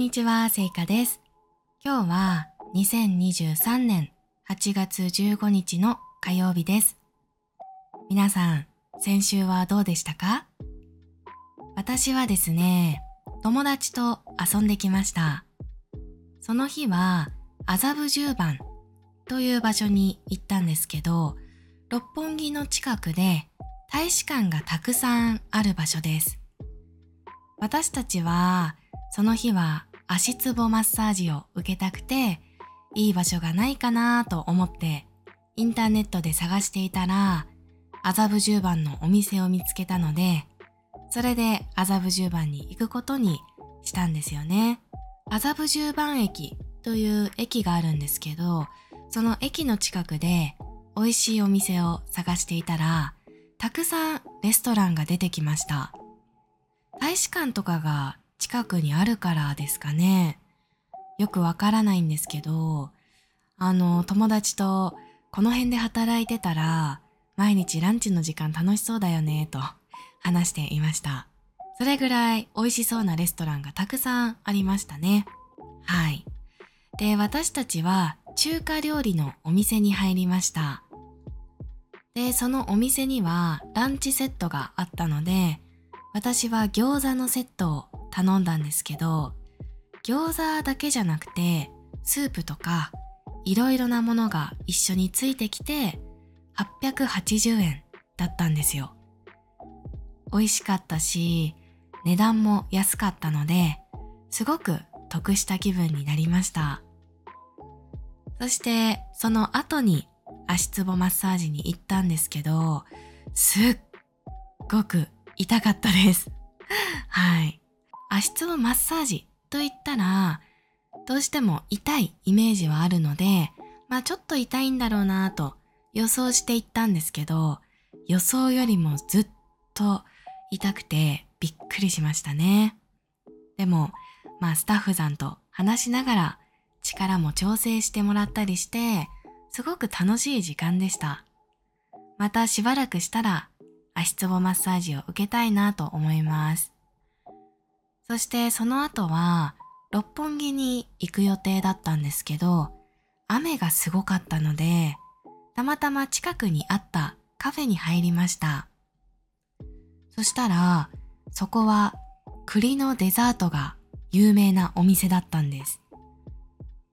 にちは、せいかです。今日は2023年8月15日の火曜日です。皆さん、先週はどうでしたか？私はですね、友達と遊んできました。その日は麻布十番という場所に行ったんですけど、六本木の近くで大使館がたくさんある場所です。私たちはその日は足つぼマッサージを受けたくていい場所がないかなと思ってインターネットで探していたら麻布十番のお店を見つけたのでそれで麻布十番に行くことにしたんですよね。麻布十番駅という駅があるんですけどその駅の近くで美味しいお店を探していたらたくさんレストランが出てきました。大使館とかが近くにあるからですかね。よくわからないんですけど、あの、友達とこの辺で働いてたら、毎日ランチの時間楽しそうだよね、と話していました。それぐらい美味しそうなレストランがたくさんありましたね。はい。で、私たちは中華料理のお店に入りました。で、そのお店にはランチセットがあったので、私は餃子のセットを頼んだんですけど、餃子だけじゃなくて、スープとか、いろいろなものが一緒についてきて、880円だったんですよ。美味しかったし、値段も安かったので、すごく得した気分になりました。そして、その後に足つぼマッサージに行ったんですけど、すっごく痛かったです。はい。足つぼマッサージと言ったら、どうしても痛いイメージはあるので、まあちょっと痛いんだろうなと予想していったんですけど、予想よりもずっと痛くてびっくりしましたね。でも、まあスタッフさんと話しながら力も調整してもらったりして、すごく楽しい時間でした。またしばらくしたら足つぼマッサージを受けたいなと思います。そしてその後は六本木に行く予定だったんですけど、雨がすごかったので、たまたま近くにあったカフェに入りました。そしたら、そこは栗のデザートが有名なお店だったんです。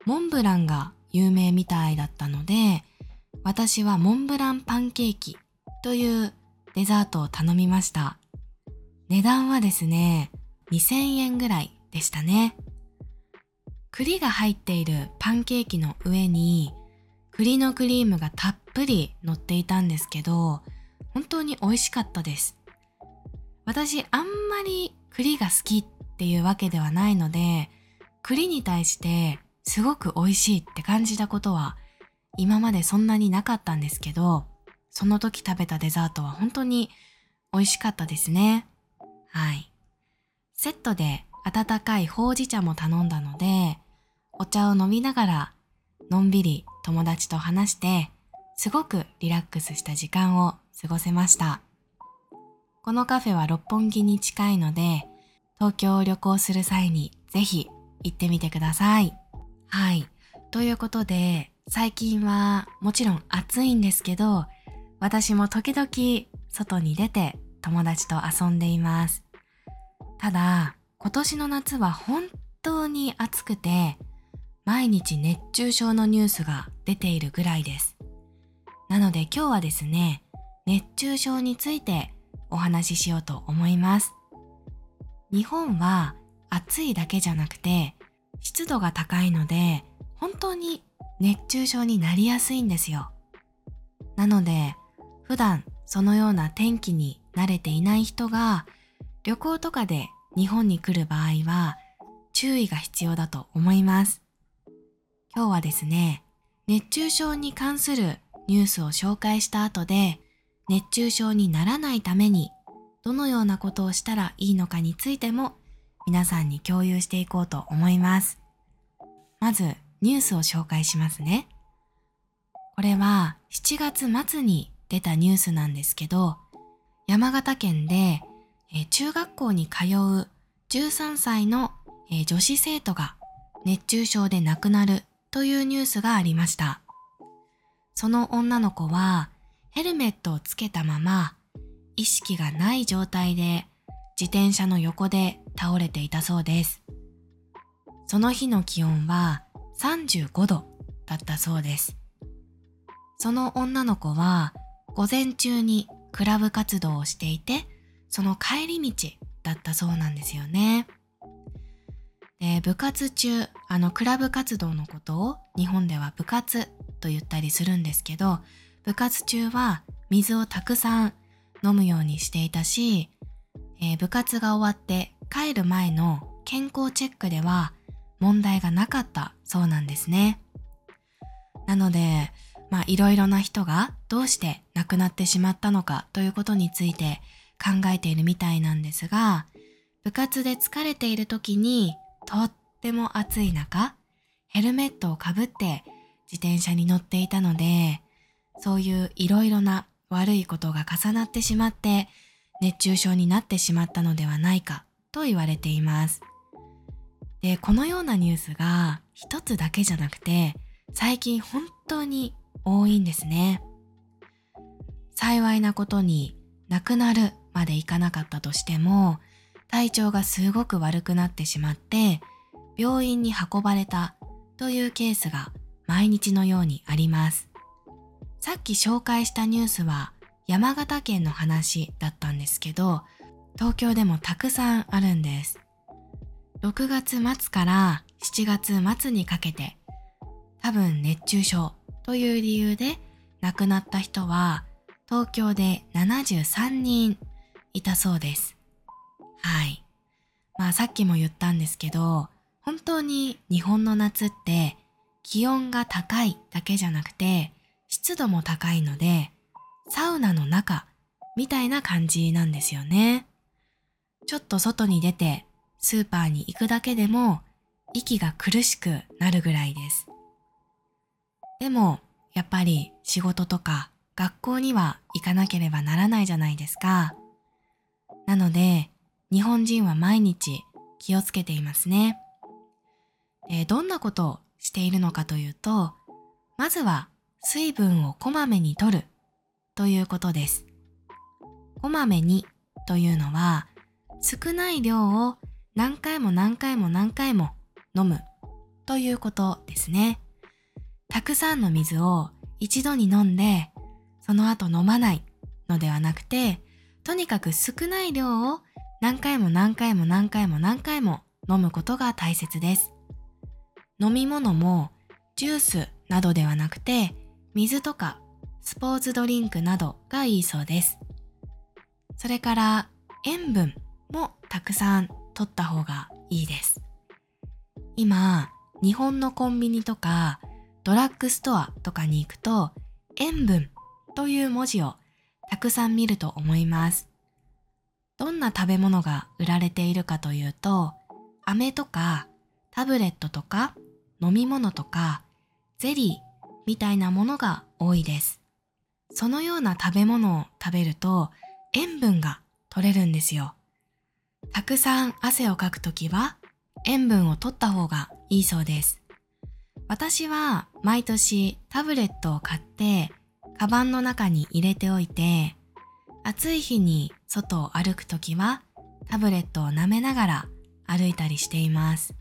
モンブランが有名みたいだったので、私はモンブランパンケーキというデザートを頼みました。値段はですね、2000円ぐらいでしたね。栗が入っているパンケーキの上に栗のクリームがたっぷり乗っていたんですけど、本当に美味しかったです。私あんまり栗が好きっていうわけではないので、栗に対してすごく美味しいって感じたことは今までそんなになかったんですけど、その時食べたデザートは本当に美味しかったですね。はい。セットで温かいほうじ茶も頼んだので、お茶を飲みながら、のんびり友達と話して、すごくリラックスした時間を過ごせました。このカフェは六本木に近いので、東京を旅行する際にぜひ行ってみてください。はい。ということで、最近はもちろん暑いんですけど、私も時々外に出て友達と遊んでいます。ただ、今年の夏は本当に暑くて、毎日熱中症のニュースが出ているぐらいです。なので今日はですね、熱中症についてお話ししようと思います。日本は暑いだけじゃなくて、湿度が高いので、本当に熱中症になりやすいんですよ。なので、普段そのような天気に慣れていない人が旅行とかで日本に来る場合は注意が必要だと思います。今日はですね、熱中症に関するニュースを紹介した後で熱中症にならないためにどのようなことをしたらいいのかについても皆さんに共有していこうと思います。まずニュースを紹介しますね。これは7月末に出たニュースなんですけど、山形県で、え中学校に通う13歳のえ、女子生徒が熱中症で亡くなるというニュースがありました。その女の子はヘルメットをつけたまま意識がない状態で自転車の横で倒れていたそうです。その日の気温は35度だったそうです。その女の子は午前中にクラブ活動をしていて、その帰り道だったそうなんですよね。で部活中、あのクラブ活動のことを日本では部活と言ったりするんですけど、部活中は水をたくさん飲むようにしていたし、えー、部活が終わって帰る前の健康チェックでは問題がなかったそうなんですね。なので、まあいろいろな人がどうして亡くなってしまったのかということについて考えているみたいなんですが、部活で疲れている時にとっても暑い中、ヘルメットをかぶって自転車に乗っていたので、そういういろいろな悪いことが重なってしまって熱中症になってしまったのではないかと言われています。で、このようなニュースが一つだけじゃなくて最近本当に多いんですね。幸いなことに亡くなるまでいかなかったとしても体調がすごく悪くなってしまって病院に運ばれたというケースが毎日のようにあります。さっき紹介したニュースは山形県の話だったんですけど東京でもたくさんあるんです。6月末から7月末にかけて多分熱中症という理由で亡くなった人は東京で73人いたそうです。はい。まあさっきも言ったんですけど、本当に日本の夏って気温が高いだけじゃなくて湿度も高いのでサウナの中みたいな感じなんですよね。ちょっと外に出てスーパーに行くだけでも息が苦しくなるぐらいです。でも、やっぱり仕事とか学校には行かなければならないじゃないですか。なので、日本人は毎日気をつけていますね。でどんなことをしているのかというと、まずは水分をこまめにとるということです。こまめにというのは少ない量を何回も何回も何回も飲むということですね。たくさんの水を一度に飲んで、その後飲まないのではなくて、とにかく少ない量を何回も何回も何回も何回も飲むことが大切です。飲み物もジュースなどではなくて、水とかスポーツドリンクなどがいいそうです。それから塩分もたくさん取った方がいいです。今、日本のコンビニとかドラッグストアとかに行くと塩分という文字をたくさん見ると思います。どんな食べ物が売られているかというと、飴とかタブレットとか飲み物とかゼリーみたいなものが多いです。そのような食べ物を食べると塩分が取れるんですよ。たくさん汗をかくときは塩分を取った方がいいそうです。私は毎年タブレットを買ってカバンの中に入れておいて暑い日に外を歩くときはタブレットを舐めながら歩いたりしています。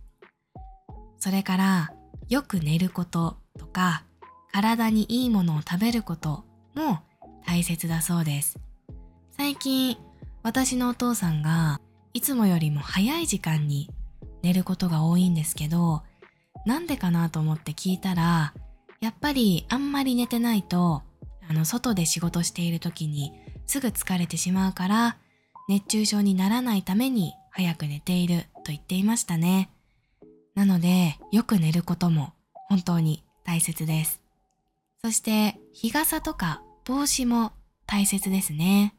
それからよく寝ることとか体にいいものを食べることも大切だそうです。最近私のお父さんがいつもよりも早い時間に寝ることが多いんですけどなんでかなと思って聞いたら、やっぱりあんまり寝てないと、あの、外で仕事している時にすぐ疲れてしまうから、熱中症にならないために早く寝ていると言っていましたね。なので、よく寝ることも本当に大切です。そして、日傘とか帽子も大切ですね。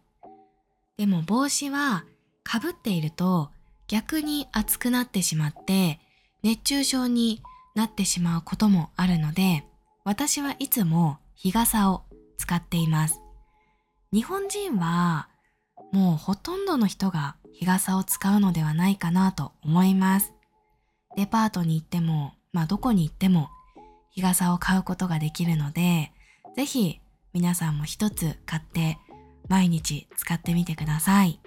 でも帽子はかぶっていると逆に暑くなってしまって熱中症になってしまうこともあるので、私はいつも日傘を使っています。日本人はもうほとんどの人が日傘を使うのではないかなと思います。デパートに行っても、まあどこに行っても日傘を買うことができるので、ぜひ皆さんも一つ買って毎日使ってみてください。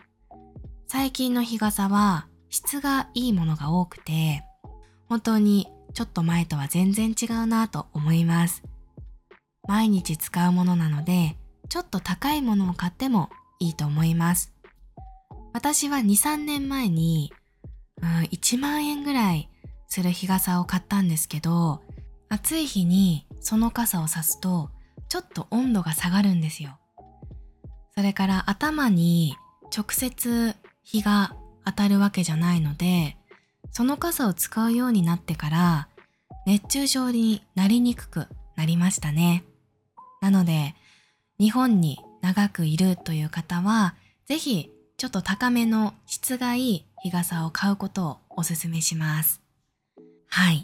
最近の日傘は質がいいものが多くて、本当にちょっと前とは全然違うなと思います。毎日使うものなので、ちょっと高いものを買ってもいいと思います。私は2、3年前に、うん、1万円ぐらいする日傘を買ったんですけど、暑い日にその傘を差すと、ちょっと温度が下がるんですよ。それから頭に直接日が当たるわけじゃないので、その傘を使うようになってから熱中症になりにくくなりましたね。なので、日本に長くいるという方は、ぜひちょっと高めの質がいい日傘を買うことをお勧めします。はい。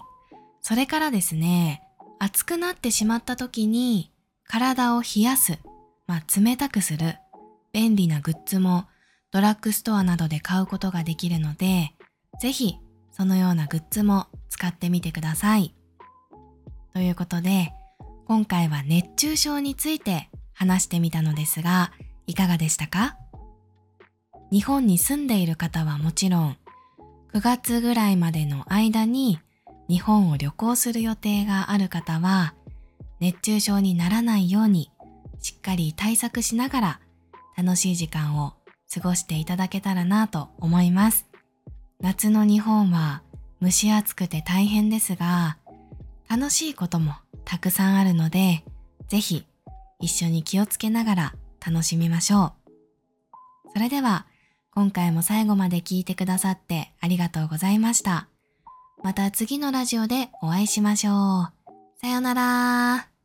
それからですね、暑くなってしまった時に体を冷やす、まあ冷たくする便利なグッズもドラッグストアなどで買うことができるので、ぜひそのようなグッズも使ってみてください。ということで、今回は熱中症について話してみたのですが、いかがでしたか？日本に住んでいる方はもちろん、9月ぐらいまでの間に日本を旅行する予定がある方は、熱中症にならないようにしっかり対策しながら楽しい時間を過ごしていただけたらなと思います。夏の日本は蒸し暑くて大変ですが、楽しいこともたくさんあるので、ぜひ一緒に気をつけながら楽しみましょう。それでは、今回も最後まで聞いてくださってありがとうございました。また次のラジオでお会いしましょう。さようなら